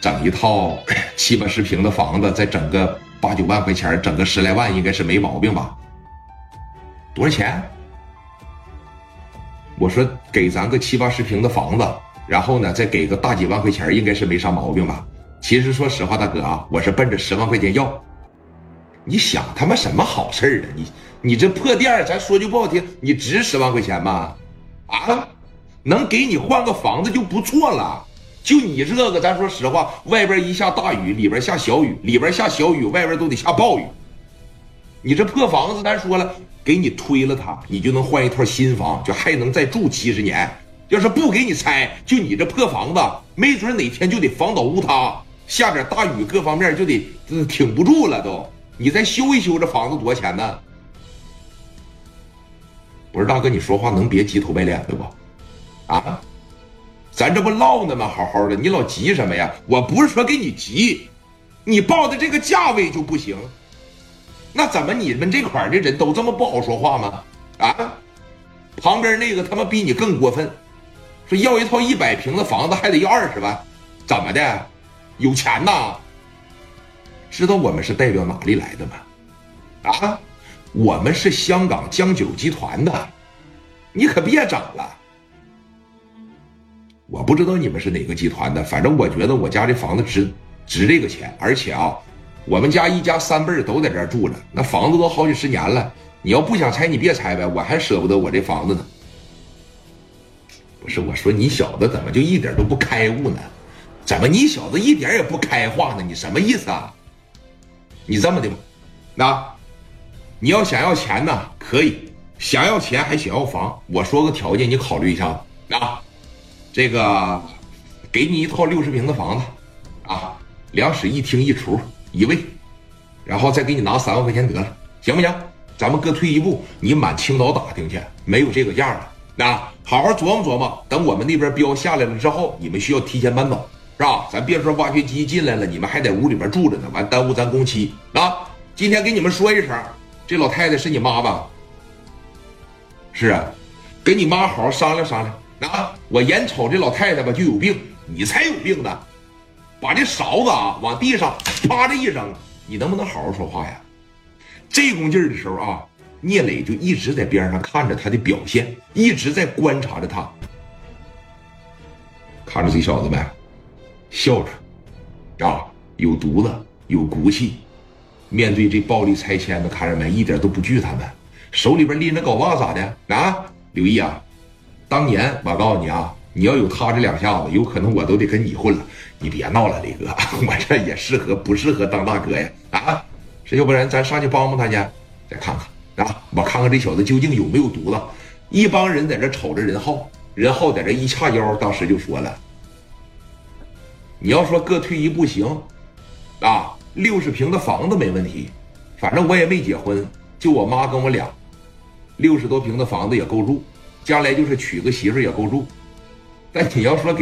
整一套七八十平的房子，再整个八九万块钱，整个十来万应该是没毛病吧？多少钱？我说给咱个七八十平的房子，然后呢再给个大几万块钱，应该是没啥毛病吧？其实说实话，大哥啊，我是奔着十万块钱要。你想他妈什么好事儿啊？你你这破店咱说句不好听，你值十万块钱吗？啊，能给你换个房子就不错了。就你这个，咱说实话，外边一下大雨，里边下小雨，里边下小雨，外边都得下暴雨。你这破房子，咱说了，给你推了它，你就能换一套新房，就还能再住七十年。要是不给你拆，就你这破房子，没准哪天就得房倒屋塌，下点大雨，各方面就得挺不住了都。你再修一修这房子多少钱呢？不是大哥，你说话能别急头白脸的不？啊？咱这不唠呢吗？好好的，你老急什么呀？我不是说给你急，你报的这个价位就不行。那怎么你们这块的人都这么不好说话吗？啊？旁边那个他妈比你更过分，说要一套一百平的房子还得要二十万，怎么的？有钱呐？知道我们是代表哪里来的吗？啊？我们是香港江九集团的，你可别整了。我不知道你们是哪个集团的，反正我觉得我家这房子值值这个钱，而且啊，我们家一家三辈都在这住着，那房子都好几十年了。你要不想拆，你别拆呗，我还舍不得我这房子呢。不是我说你小子怎么就一点都不开悟呢？怎么你小子一点也不开化呢？你什么意思啊？你这么的吧，那你要想要钱呢，可以；想要钱还想要房，我说个条件，你考虑一下子啊。这个，给你一套六十平的房子，啊，两室一厅一厨一卫，然后再给你拿三万块钱得了，行不行？咱们各退一步，你满青岛打听去，没有这个价了。啊，好好琢磨琢磨，等我们那边标下来了之后，你们需要提前搬走，是吧？咱别说挖掘机进来了，你们还在屋里边住着呢，完耽误咱工期啊！今天给你们说一声，这老太太是你妈吧？是啊，跟你妈好好商量商量。啊！我眼瞅这老太太吧就有病，你才有病呢！把这勺子啊往地上啪的一扔，你能不能好好说话呀？这功劲儿的时候啊，聂磊就一直在边上看着他的表现，一直在观察着他。看着这小子没？孝顺啊，有犊子，有骨气。面对这暴力拆迁的，看着没？一点都不惧他们，手里边拎着镐把咋的？啊，刘毅啊！当年我告诉你啊，你要有他这两下子，有可能我都得跟你混了。你别闹了，李哥，我这也适合不适合当大哥呀？啊，是要不然咱上去帮帮他去，再看看啊，我看看这小子究竟有没有犊子。一帮人在这瞅着任浩，任浩在这一叉腰，当时就说了：“你要说各退一步行，啊，六十平的房子没问题，反正我也没结婚，就我妈跟我俩，六十多平的房子也够住。”将来就是娶个媳妇也够住，但你要说给。